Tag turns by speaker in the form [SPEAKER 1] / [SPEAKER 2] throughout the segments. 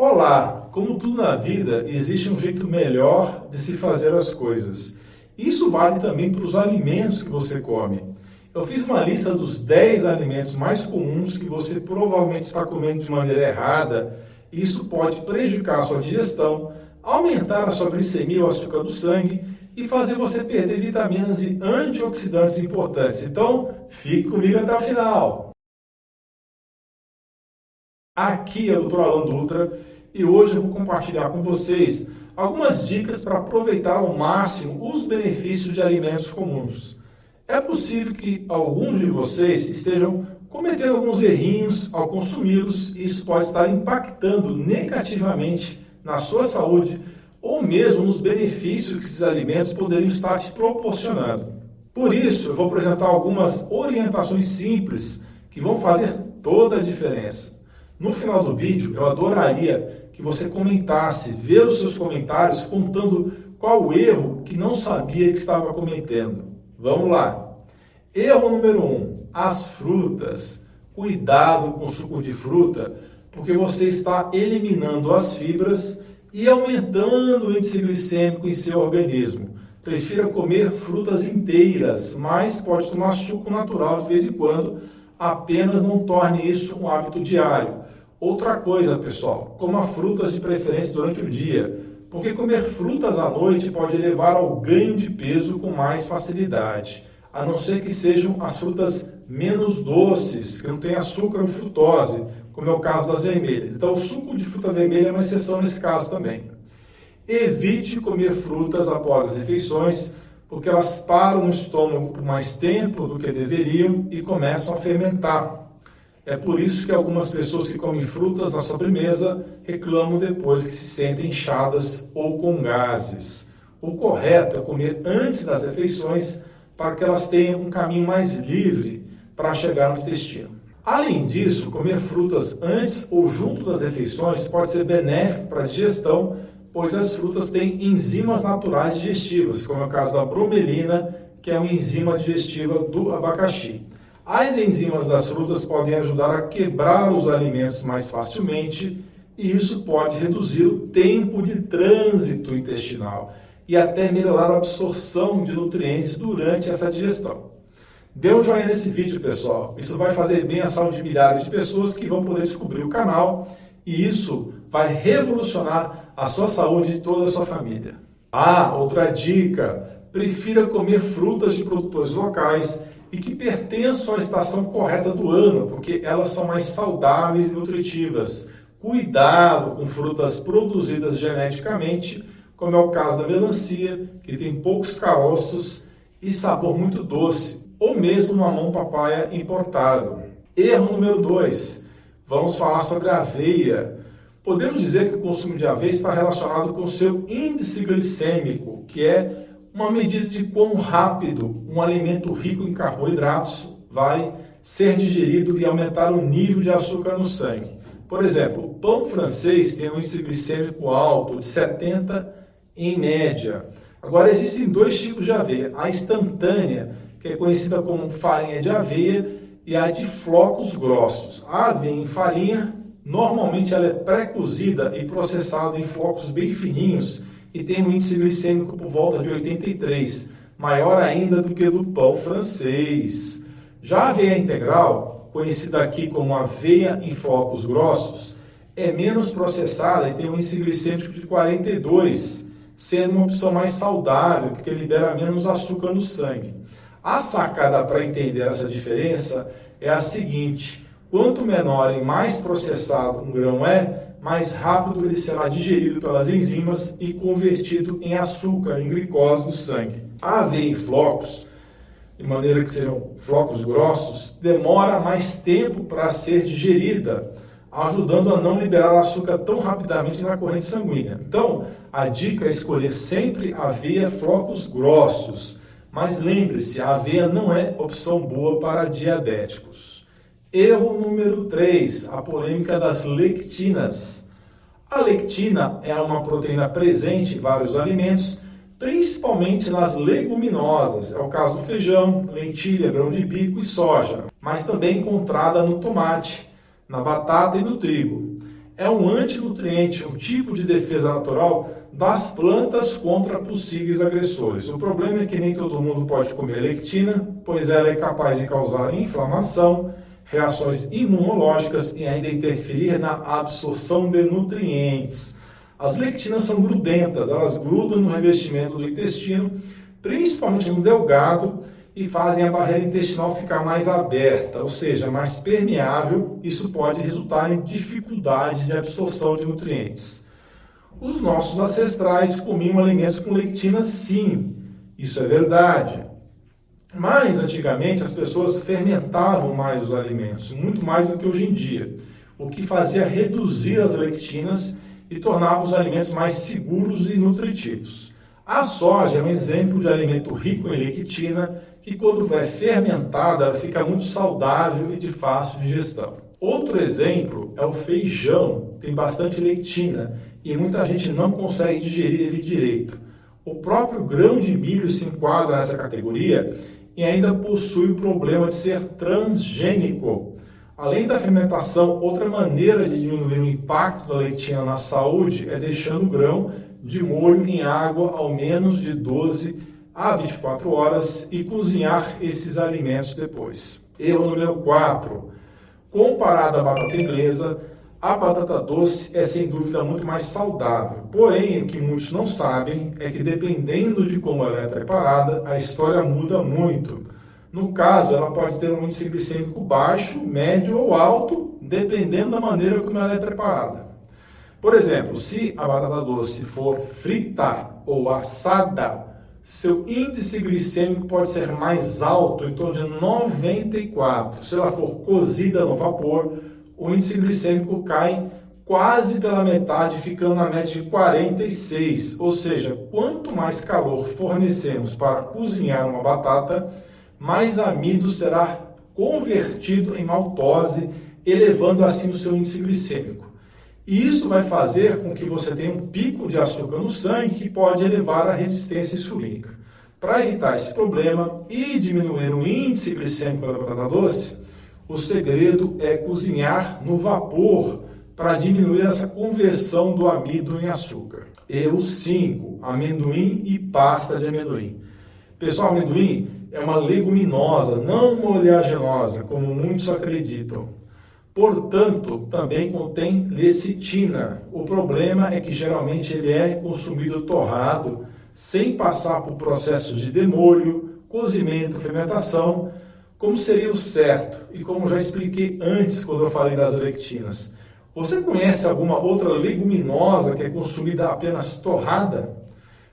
[SPEAKER 1] Olá! Como tudo na vida, existe um jeito melhor de se fazer as coisas. Isso vale também para os alimentos que você come. Eu fiz uma lista dos 10 alimentos mais comuns que você provavelmente está comendo de maneira errada. Isso pode prejudicar a sua digestão, aumentar a sua glicemia, o açúcar do sangue e fazer você perder vitaminas e antioxidantes importantes. Então, fique comigo até o final. Aqui é o Dr. Alan Dutra e hoje eu vou compartilhar com vocês algumas dicas para aproveitar ao máximo os benefícios de alimentos comuns. É possível que alguns de vocês estejam cometendo alguns errinhos ao consumi-los e isso pode estar impactando negativamente na sua saúde ou mesmo nos benefícios que esses alimentos poderiam estar te proporcionando. Por isso, eu vou apresentar algumas orientações simples que vão fazer toda a diferença. No final do vídeo, eu adoraria que você comentasse, ver os seus comentários contando qual o erro que não sabia que estava cometendo. Vamos lá. Erro número 1: um, as frutas. Cuidado com o suco de fruta, porque você está eliminando as fibras e aumentando o índice glicêmico em seu organismo. Prefira comer frutas inteiras, mas pode tomar suco natural de vez em quando, apenas não torne isso um hábito diário. Outra coisa, pessoal, coma frutas de preferência durante o dia, porque comer frutas à noite pode levar ao ganho de peso com mais facilidade, a não ser que sejam as frutas menos doces, que não tem açúcar ou frutose, como é o caso das vermelhas. Então, o suco de fruta vermelha é uma exceção nesse caso também. Evite comer frutas após as refeições, porque elas param no estômago por mais tempo do que deveriam e começam a fermentar. É por isso que algumas pessoas que comem frutas na sobremesa reclamam depois que se sentem inchadas ou com gases. O correto é comer antes das refeições para que elas tenham um caminho mais livre para chegar no intestino. Além disso, comer frutas antes ou junto das refeições pode ser benéfico para a digestão, pois as frutas têm enzimas naturais digestivas, como é o caso da bromelina, que é uma enzima digestiva do abacaxi. As enzimas das frutas podem ajudar a quebrar os alimentos mais facilmente e isso pode reduzir o tempo de trânsito intestinal e até melhorar a absorção de nutrientes durante essa digestão. Dê um joinha nesse vídeo, pessoal. Isso vai fazer bem à saúde de milhares de pessoas que vão poder descobrir o canal e isso vai revolucionar a sua saúde e toda a sua família. Ah, outra dica: prefira comer frutas de produtores locais e que pertençam à estação correta do ano, porque elas são mais saudáveis e nutritivas. Cuidado com frutas produzidas geneticamente, como é o caso da melancia, que tem poucos caroços e sabor muito doce, ou mesmo mamão papaya importado. Erro número 2. Vamos falar sobre a aveia. Podemos dizer que o consumo de aveia está relacionado com o seu índice glicêmico, que é uma medida de quão rápido um alimento rico em carboidratos vai ser digerido e aumentar o nível de açúcar no sangue. Por exemplo, o pão francês tem um índice glicêmico alto, de 70 em média. Agora, existem dois tipos de aveia: a instantânea, que é conhecida como farinha de aveia, e a de flocos grossos. A aveia em farinha, normalmente ela é pré-cozida e processada em flocos bem fininhos e tem um índice glicêmico por volta de 83, maior ainda do que do pão francês. Já a aveia integral, conhecida aqui como aveia em flocos grossos, é menos processada e tem um índice glicêmico de 42, sendo uma opção mais saudável, porque libera menos açúcar no sangue. A sacada para entender essa diferença é a seguinte: quanto menor e mais processado um grão é, mais rápido ele será digerido pelas enzimas e convertido em açúcar, em glicose no sangue. A aveia em flocos, de maneira que serão flocos grossos, demora mais tempo para ser digerida, ajudando a não liberar açúcar tão rapidamente na corrente sanguínea. Então, a dica é escolher sempre aveia flocos grossos. Mas lembre-se, a aveia não é opção boa para diabéticos. Erro número 3, a polêmica das lectinas. A lectina é uma proteína presente em vários alimentos, principalmente nas leguminosas. É o caso do feijão, lentilha, grão de bico e soja, mas também encontrada no tomate, na batata e no trigo. é um antinutriente, um tipo de defesa natural das plantas contra possíveis agressores. O problema é que nem todo mundo pode comer lectina, pois ela é capaz de causar inflamação, reações imunológicas e ainda interferir na absorção de nutrientes. As lectinas são grudentas, elas grudam no revestimento do intestino, principalmente no delgado, e fazem a barreira intestinal ficar mais aberta, ou seja, mais permeável. Isso pode resultar em dificuldade de absorção de nutrientes. Os nossos ancestrais comiam alimentos com lectina, sim, isso é verdade. Mas antigamente as pessoas fermentavam mais os alimentos, muito mais do que hoje em dia, o que fazia reduzir as lectinas e tornava os alimentos mais seguros e nutritivos. A soja é um exemplo de alimento rico em lectina que, quando é fermentada, fica muito saudável e de fácil digestão. Outro exemplo é o feijão, tem bastante lectina e muita gente não consegue digerir ele direito. O próprio grão de milho se enquadra nessa categoria e ainda possui o problema de ser transgênico. Além da fermentação, outra maneira de diminuir o impacto da lectina na saúde é deixando o grão de molho em água ao menos de 12 a 24 horas e cozinhar esses alimentos depois. Erro número 4. Comparada à batata inglesa, a batata doce é sem dúvida muito mais saudável. Porém, o que muitos não sabem é que dependendo de como ela é preparada, a história muda muito. No caso, ela pode ter um índice glicêmico baixo, médio ou alto, dependendo da maneira como ela é preparada. Por exemplo, se a batata doce for frita ou assada, seu índice glicêmico pode ser mais alto, em torno de 94. Se ela for cozida no vapor, o índice glicêmico cai quase pela metade, ficando na média de 46. Ou seja, quanto mais calor fornecemos para cozinhar uma batata, mais amido será convertido em maltose, elevando assim o seu índice glicêmico. E isso vai fazer com que você tenha um pico de açúcar no sangue que pode elevar a resistência insulínica. Para evitar esse problema e diminuir o índice glicêmico da batata doce, o segredo é cozinhar no vapor para diminuir essa conversão do amido em açúcar. Erro 5: amendoim e pasta de amendoim. Pessoal, amendoim é uma leguminosa, não uma oleaginosa, como muitos acreditam. Portanto, também contém lecitina. O problema é que geralmente ele é consumido torrado, sem passar por processos de demolho, cozimento, fermentação, como seria o certo e como já expliquei antes quando eu falei das lectinas. Você conhece alguma outra leguminosa que é consumida apenas torrada?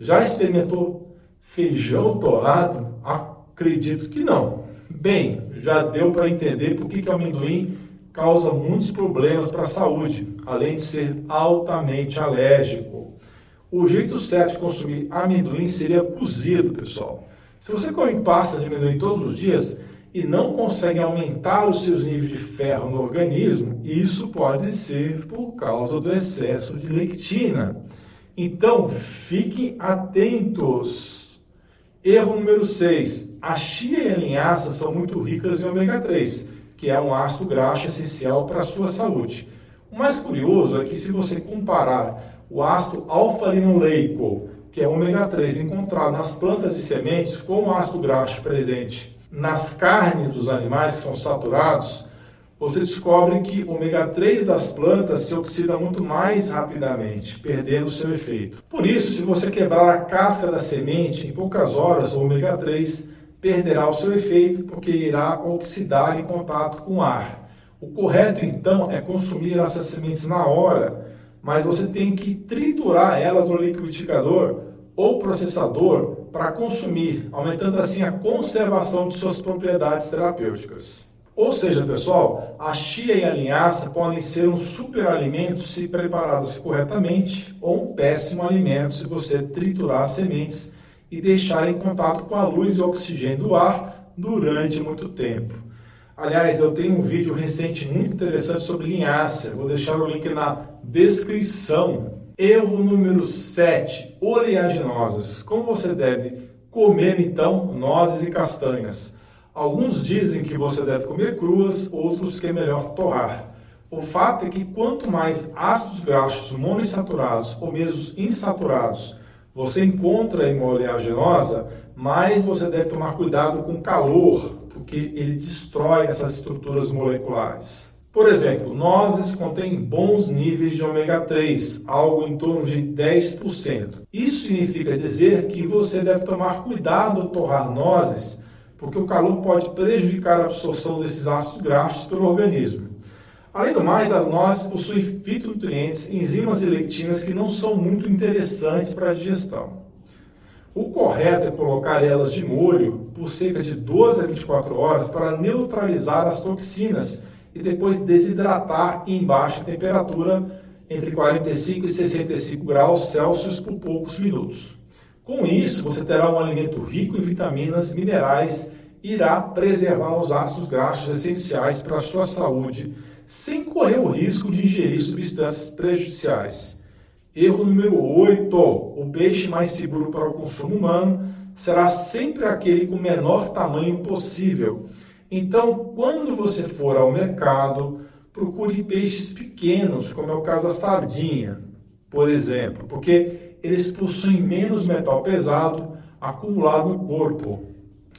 [SPEAKER 1] Já experimentou feijão torrado? Acredito que não. Bem, já deu para entender por que, que o amendoim causa muitos problemas para a saúde, além de ser altamente alérgico. O jeito certo de consumir amendoim seria cozido, pessoal. Se você come pasta de amendoim todos os dias e não consegue aumentar os seus níveis de ferro no organismo, isso pode ser por causa do excesso de lectina. Então, fiquem atentos. Erro número 6. A chia e a linhaça são muito ricas em ômega 3, que é um ácido graxo essencial para a sua saúde. O mais curioso é que se você comparar o ácido alfa-linoleico, que é ômega 3 encontrado nas plantas e sementes, com o ácido graxo presente nas carnes dos animais que são saturados, você descobre que o ômega 3 das plantas se oxida muito mais rapidamente, perdendo seu efeito. Por isso, se você quebrar a casca da semente em poucas horas, o ômega 3 perderá o seu efeito porque irá oxidar em contato com o ar. O correto então é consumir essas sementes na hora, mas você tem que triturar elas no liquidificador ou processador para consumir, aumentando assim a conservação de suas propriedades terapêuticas. Ou seja, pessoal, a chia e a linhaça podem ser um superalimento se preparados corretamente ou um péssimo alimento se você triturar as sementes e deixar em contato com a luz e oxigênio do ar durante muito tempo. Aliás, eu tenho um vídeo recente muito interessante sobre linhaça. Vou deixar o link na descrição. Erro número 7, oleaginosas. Como você deve comer então nozes e castanhas? Alguns dizem que você deve comer cruas, outros que é melhor torrar. O fato é que quanto mais ácidos graxos monoinsaturados ou mesmo insaturados você encontra em uma oleaginosa, mais você deve tomar cuidado com o calor, porque ele destrói essas estruturas moleculares. Por exemplo, nozes contêm bons níveis de ômega 3, algo em torno de 10%. Isso significa dizer que você deve tomar cuidado ao torrar nozes, porque o calor pode prejudicar a absorção desses ácidos graxos pelo organismo. Além do mais, as nozes possuem fitonutrientes, enzimas e lectinas que não são muito interessantes para a digestão. O correto é colocar elas de molho por cerca de 12 a 24 horas para neutralizar as toxinas e depois desidratar em baixa temperatura entre 45 e 65 graus Celsius por poucos minutos. Com isso, você terá um alimento rico em vitaminas, minerais e irá preservar os ácidos graxos essenciais para a sua saúde, sem correr o risco de ingerir substâncias prejudiciais. Erro número 8: o peixe mais seguro para o consumo humano será sempre aquele com o menor tamanho possível então, quando você for ao mercado, procure peixes pequenos, como é o caso da sardinha, por exemplo, porque eles possuem menos metal pesado acumulado no corpo.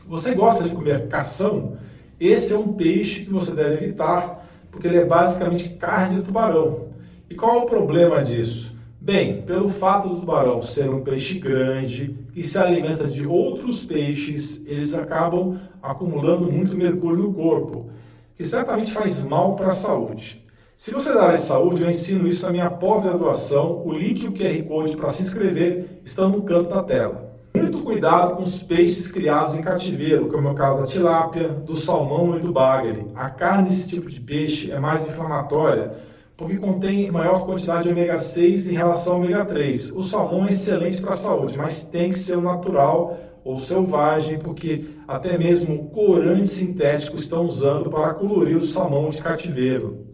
[SPEAKER 1] Você gosta de comer cação? Esse é um peixe que você deve evitar, porque ele é basicamente carne de tubarão. E qual é o problema disso? Bem, pelo fato do tubarão ser um peixe grande e se alimenta de outros peixes, eles acabam acumulando muito mercúrio no corpo, que certamente faz mal para a saúde. Se você da área de saúde, eu ensino isso na minha pós-graduação. O link e o QR Code para se inscrever estão no canto da tela. Muito cuidado com os peixes criados em cativeiro, como é o caso da tilápia, do salmão e do bagre. A carne desse tipo de peixe é mais inflamatória porque contém maior quantidade de ômega 6 em relação ao ômega 3. O salmão é excelente para a saúde, mas tem que ser o natural ou selvagem, porque até mesmo corantes sintéticos estão usando para colorir o salmão de cativeiro.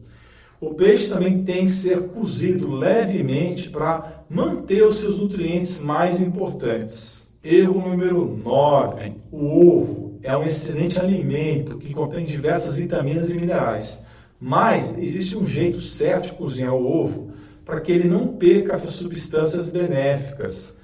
[SPEAKER 1] O peixe também tem que ser cozido levemente para manter os seus nutrientes mais importantes. Erro número 9. O ovo é um excelente alimento que contém diversas vitaminas e minerais mas existe um jeito certo de cozinhar o ovo para que ele não perca essas substâncias benéficas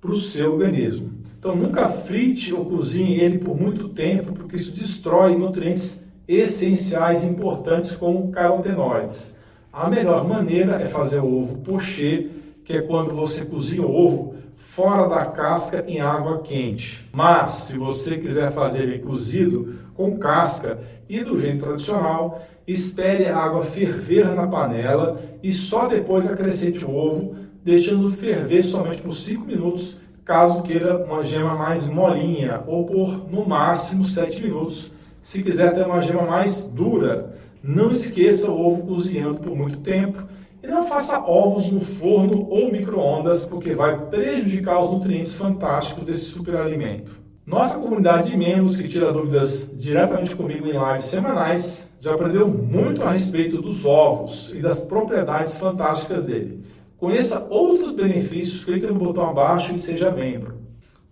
[SPEAKER 1] para o seu organismo. Então nunca frite ou cozinhe ele por muito tempo, porque isso destrói nutrientes essenciais importantes como carotenoides. A melhor maneira é fazer o ovo pochê, que é quando você cozinha o ovo fora da casca em água quente. Mas se você quiser fazer ele cozido com casca e do jeito tradicional, espere a água ferver na panela e só depois acrescente o ovo, deixando ferver somente por 5 minutos, caso queira uma gema mais molinha, ou por no máximo 7 minutos, se quiser ter uma gema mais dura. Não esqueça o ovo cozinhando por muito tempo e não faça ovos no forno ou micro-ondas, porque vai prejudicar os nutrientes fantásticos desse superalimento. Nossa comunidade de membros que tira dúvidas diretamente comigo em lives semanais já aprendeu muito a respeito dos ovos e das propriedades fantásticas dele. Conheça outros benefícios, clique no botão abaixo e seja membro.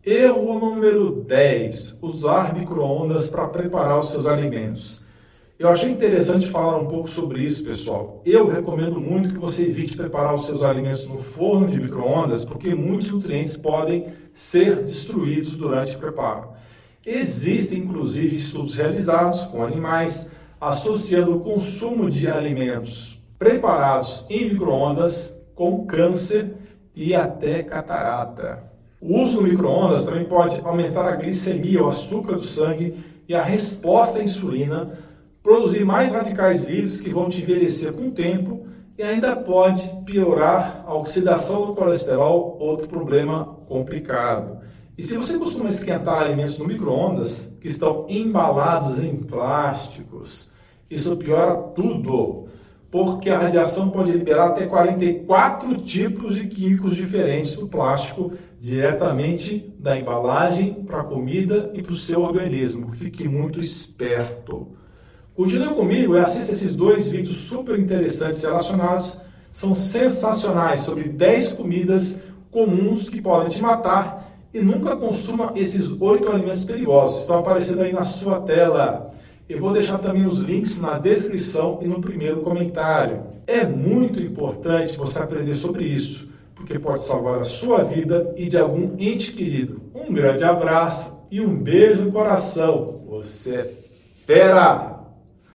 [SPEAKER 1] Erro número 10: usar micro-ondas para preparar os seus alimentos. Eu achei interessante falar um pouco sobre isso, pessoal. Eu recomendo muito que você evite preparar os seus alimentos no forno de micro-ondas, porque muitos nutrientes podem ser destruídos durante o preparo. Existem, inclusive, estudos realizados com animais associando o consumo de alimentos preparados em micro-ondas com câncer e até catarata. O uso do micro-ondas também pode aumentar a glicemia, o açúcar do sangue e a resposta à insulina produzir mais radicais livres que vão te envelhecer com o tempo e ainda pode piorar a oxidação do colesterol, outro problema complicado. E se você costuma esquentar alimentos no micro-ondas, que estão embalados em plásticos, isso piora tudo, porque a radiação pode liberar até 44 tipos de químicos diferentes do plástico diretamente da embalagem para a comida e para o seu organismo. Fique muito esperto. Continue comigo e assista esses dois vídeos super interessantes relacionados. São sensacionais sobre 10 comidas comuns que podem te matar e nunca consuma esses oito alimentos perigosos. Estão aparecendo aí na sua tela. Eu vou deixar também os links na descrição e no primeiro comentário. É muito importante você aprender sobre isso, porque pode salvar a sua vida e de algum ente querido. Um grande abraço e um beijo no coração. Você é fera!